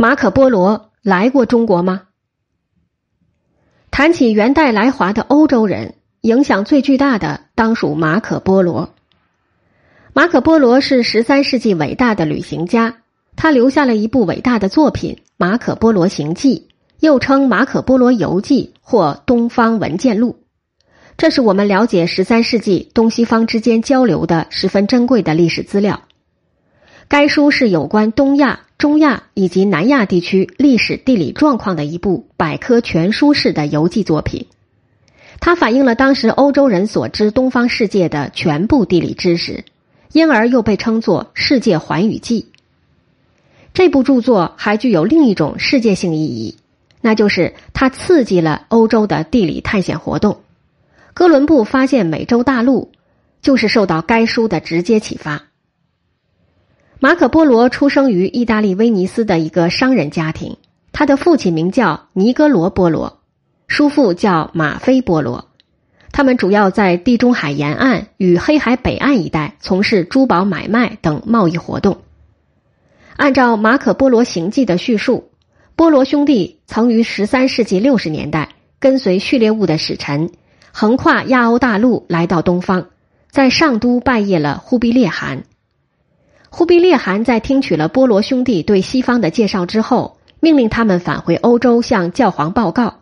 马可波罗来过中国吗？谈起元代来华的欧洲人，影响最巨大的当属马可波罗。马可波罗是十三世纪伟大的旅行家，他留下了一部伟大的作品《马可波罗行记》，又称《马可波罗游记》或《东方文件录》。这是我们了解十三世纪东西方之间交流的十分珍贵的历史资料。该书是有关东亚。中亚以及南亚地区历史地理状况的一部百科全书式的游记作品，它反映了当时欧洲人所知东方世界的全部地理知识，因而又被称作《世界寰宇记》。这部著作还具有另一种世界性意义，那就是它刺激了欧洲的地理探险活动。哥伦布发现美洲大陆，就是受到该书的直接启发。马可·波罗出生于意大利威尼斯的一个商人家庭，他的父亲名叫尼格罗·波罗，叔父叫马菲·波罗。他们主要在地中海沿岸与黑海北岸一带从事珠宝买卖等贸易活动。按照《马可·波罗行记》的叙述，波罗兄弟曾于十三世纪六十年代跟随序列物的使臣，横跨亚欧大陆来到东方，在上都拜谒了忽必烈汗。忽必烈汗在听取了波罗兄弟对西方的介绍之后，命令他们返回欧洲向教皇报告，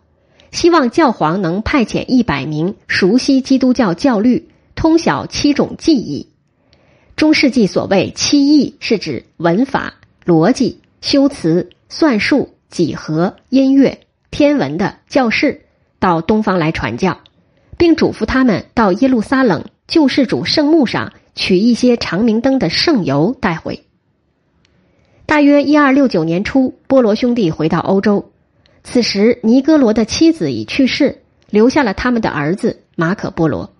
希望教皇能派遣一百名熟悉基督教教律、通晓七种技艺。中世纪所谓七艺，是指文法、逻辑、修辞、算术、几何、音乐、天文的教士，到东方来传教，并嘱咐他们到耶路撒冷救世主圣墓上。取一些长明灯的圣油带回。大约一二六九年初，波罗兄弟回到欧洲，此时尼哥罗的妻子已去世，留下了他们的儿子马可波罗。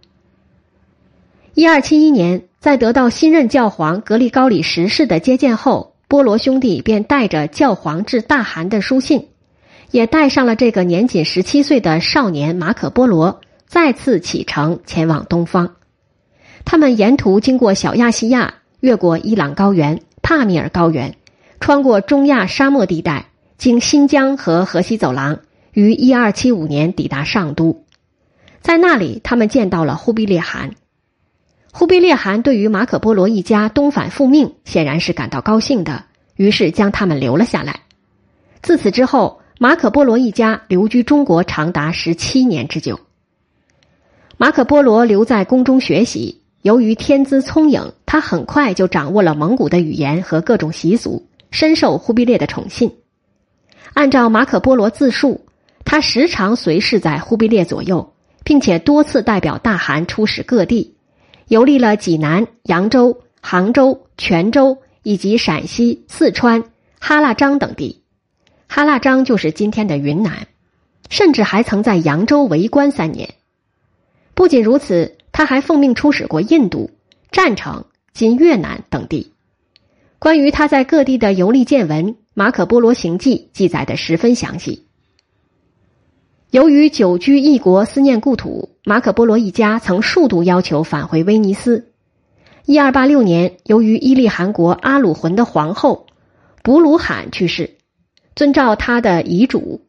一二七一年，在得到新任教皇格里高里十世的接见后，波罗兄弟便带着教皇致大汗的书信，也带上了这个年仅十七岁的少年马可波罗，再次启程前往东方。他们沿途经过小亚细亚，越过伊朗高原、帕米尔高原，穿过中亚沙漠地带，经新疆和河西走廊，于一二七五年抵达上都。在那里，他们见到了忽必烈汗。忽必烈汗对于马可波罗一家东返复命，显然是感到高兴的，于是将他们留了下来。自此之后，马可波罗一家留居中国长达十七年之久。马可波罗留在宫中学习。由于天资聪颖，他很快就掌握了蒙古的语言和各种习俗，深受忽必烈的宠信。按照马可·波罗自述，他时常随侍在忽必烈左右，并且多次代表大汗出使各地，游历了济南、扬州、杭州、泉州以及陕西、四川、哈腊章等地。哈腊章就是今天的云南，甚至还曾在扬州为官三年。不仅如此。他还奉命出使过印度、占城、今越南等地。关于他在各地的游历见闻，《马可·波罗行记》记载的十分详细。由于久居异国，思念故土，马可·波罗一家曾数度要求返回威尼斯。一二八六年，由于伊利汗国阿鲁浑的皇后卜鲁罕去世，遵照他的遗嘱，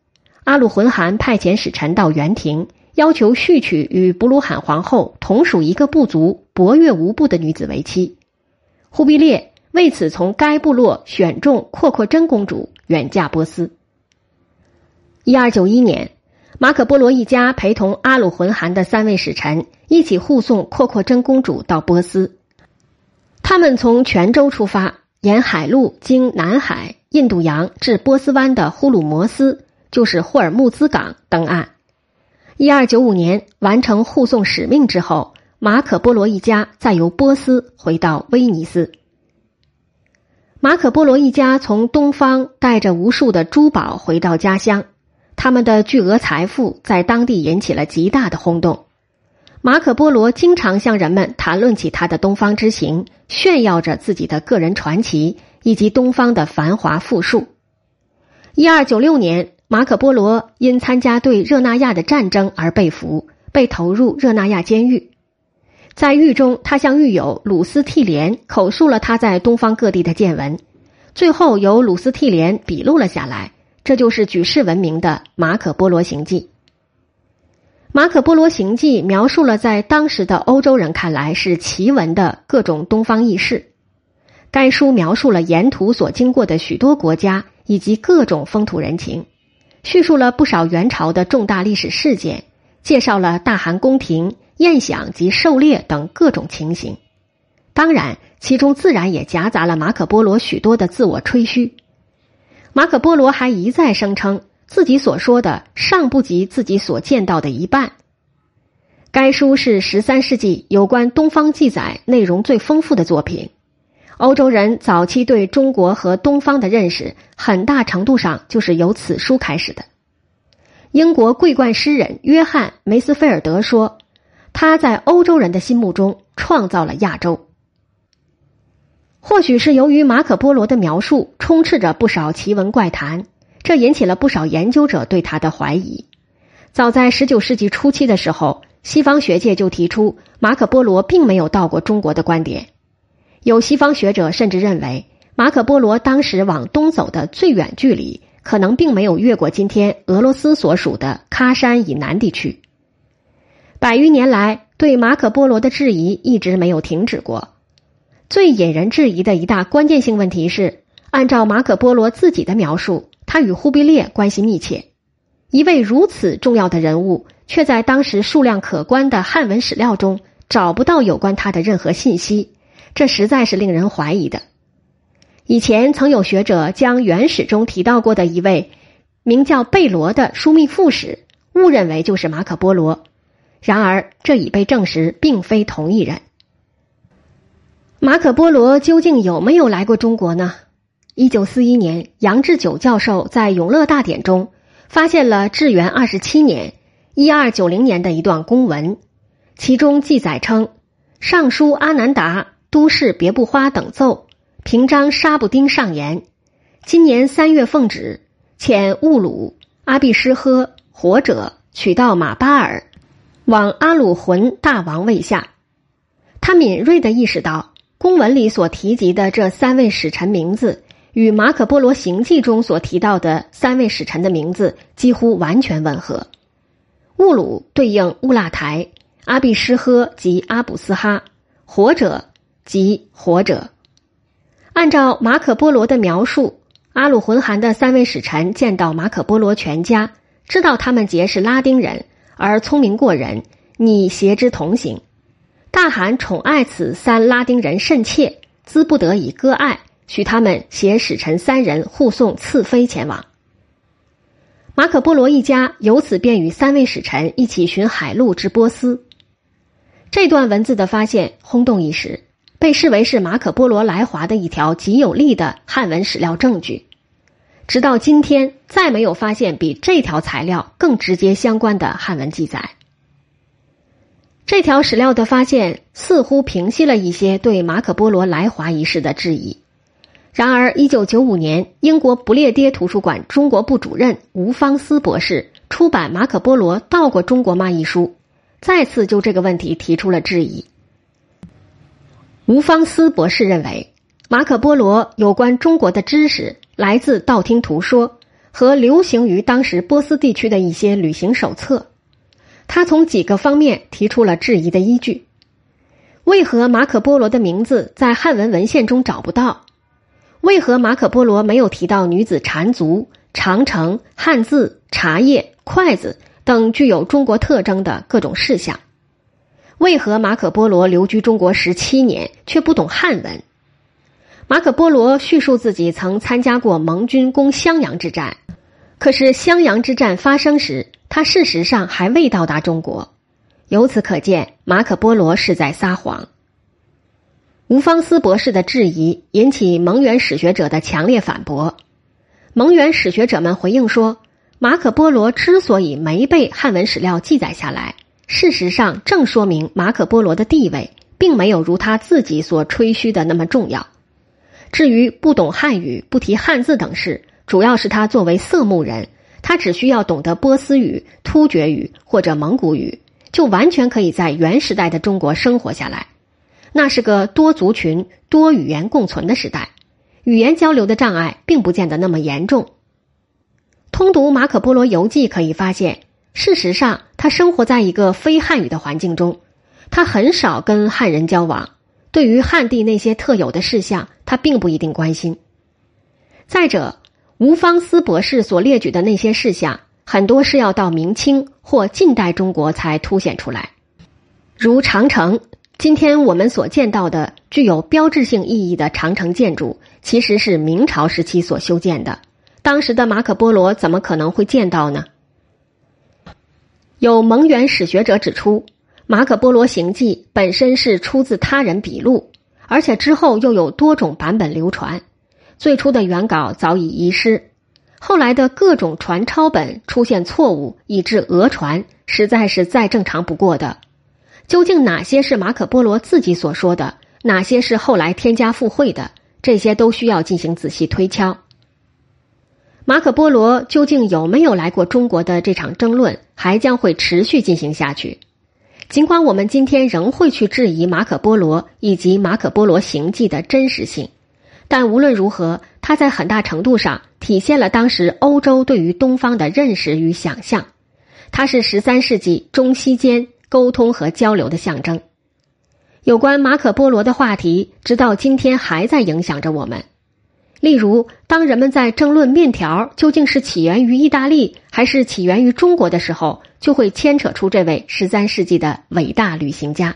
阿鲁浑汗派遣使臣到园亭。要求续娶与布鲁罕皇后同属一个部族博越无部的女子为妻，忽必烈为此从该部落选中阔阔真公主远嫁波斯。一二九一年，马可波罗一家陪同阿鲁浑汗的三位使臣一起护送阔阔真公主到波斯。他们从泉州出发，沿海路经南海、印度洋至波斯湾的呼鲁摩斯，就是霍尔木兹港登岸。一二九五年完成护送使命之后，马可波罗一家再由波斯回到威尼斯。马可波罗一家从东方带着无数的珠宝回到家乡，他们的巨额财富在当地引起了极大的轰动。马可波罗经常向人们谈论起他的东方之行，炫耀着自己的个人传奇以及东方的繁华富庶。一二九六年。马可波罗因参加对热那亚的战争而被俘，被投入热那亚监狱。在狱中，他向狱友鲁斯替连口述了他在东方各地的见闻，最后由鲁斯替连笔录了下来，这就是举世闻名的《马可波罗行记》。《马可波罗行记》描述了在当时的欧洲人看来是奇闻的各种东方异事。该书描述了沿途所经过的许多国家以及各种风土人情，叙述了不少元朝的重大历史事件，介绍了大汗宫廷宴享及狩猎等各种情形。当然，其中自然也夹杂了马可波罗许多的自我吹嘘。马可波罗还一再声称自己所说的尚不及自己所见到的一半。该书是十三世纪有关东方记载内容最丰富的作品。欧洲人早期对中国和东方的认识，很大程度上就是由此书开始的。英国桂冠诗人约翰·梅斯菲尔德说：“他在欧洲人的心目中创造了亚洲。”或许是由于马可·波罗的描述充斥着不少奇闻怪谈，这引起了不少研究者对他的怀疑。早在十九世纪初期的时候，西方学界就提出马可·波罗并没有到过中国的观点。有西方学者甚至认为，马可·波罗当时往东走的最远距离，可能并没有越过今天俄罗斯所属的喀山以南地区。百余年来，对马可·波罗的质疑一直没有停止过。最引人质疑的一大关键性问题是，按照马可·波罗自己的描述，他与忽必烈关系密切。一位如此重要的人物，却在当时数量可观的汉文史料中找不到有关他的任何信息。这实在是令人怀疑的。以前曾有学者将原始中提到过的一位名叫贝罗的枢密副使误认为就是马可波罗，然而这已被证实并非同一人。马可波罗究竟有没有来过中国呢？一九四一年，杨志久教授在《永乐大典》中发现了至元二十七年（一二九零年）的一段公文，其中记载称，尚书阿南达。都市别部花等奏，平章沙布丁上言：今年三月奉旨，遣兀鲁阿必师呵活者取到马巴尔，往阿鲁浑大王位下。他敏锐的意识到，公文里所提及的这三位使臣名字，与马可波罗行记中所提到的三位使臣的名字几乎完全吻合。兀鲁对应乌拉台，阿必师呵及阿卜斯哈，活者。即活者，按照马可波罗的描述，阿鲁浑汗的三位使臣见到马可波罗全家，知道他们皆是拉丁人，而聪明过人，拟携之同行。大汗宠爱此三拉丁人甚切，兹不得已割爱，许他们携使臣三人护送赐妃前往。马可波罗一家由此便与三位使臣一起寻海路至波斯。这段文字的发现轰动一时。被视为是马可波罗来华的一条极有力的汉文史料证据，直到今天再没有发现比这条材料更直接相关的汉文记载。这条史料的发现似乎平息了一些对马可波罗来华一事的质疑。然而，一九九五年，英国不列颠图书馆中国部主任吴方思博士出版《马可波罗到过中国吗》一书，再次就这个问题提出了质疑。吴方思博士认为，马可波罗有关中国的知识来自道听途说和流行于当时波斯地区的一些旅行手册。他从几个方面提出了质疑的依据：为何马可波罗的名字在汉文文献中找不到？为何马可波罗没有提到女子缠足、长城、汉字、茶叶、筷子等具有中国特征的各种事项？为何马可波罗留居中国十七年却不懂汉文？马可波罗叙述自己曾参加过盟军攻襄阳之战，可是襄阳之战发生时，他事实上还未到达中国。由此可见，马可波罗是在撒谎。吴方思博士的质疑引起蒙元史学者的强烈反驳。蒙元史学者们回应说，马可波罗之所以没被汉文史料记载下来。事实上，正说明马可波罗的地位并没有如他自己所吹嘘的那么重要。至于不懂汉语、不提汉字等事，主要是他作为色目人，他只需要懂得波斯语、突厥语或者蒙古语，就完全可以在原时代的中国生活下来。那是个多族群、多语言共存的时代，语言交流的障碍并不见得那么严重。通读马可·波罗游记可以发现，事实上他生活在一个非汉语的环境中，他很少跟汉人交往，对于汉地那些特有的事项，他并不一定关心。再者，吴方思博士所列举的那些事项，很多是要到明清或近代中国才凸显出来，如长城。今天我们所见到的具有标志性意义的长城建筑，其实是明朝时期所修建的。当时的马可波罗怎么可能会见到呢？有蒙元史学者指出，《马可波罗行记》本身是出自他人笔录，而且之后又有多种版本流传。最初的原稿早已遗失，后来的各种传抄本出现错误，以致讹传，实在是再正常不过的。究竟哪些是马可波罗自己所说的，哪些是后来添加附会的？这些都需要进行仔细推敲。马可波罗究竟有没有来过中国的这场争论，还将会持续进行下去。尽管我们今天仍会去质疑马可波罗以及马可波罗行迹的真实性，但无论如何，它在很大程度上体现了当时欧洲对于东方的认识与想象。它是十三世纪中西间。沟通和交流的象征。有关马可波罗的话题，直到今天还在影响着我们。例如，当人们在争论面条究竟是起源于意大利还是起源于中国的时候，就会牵扯出这位十三世纪的伟大旅行家。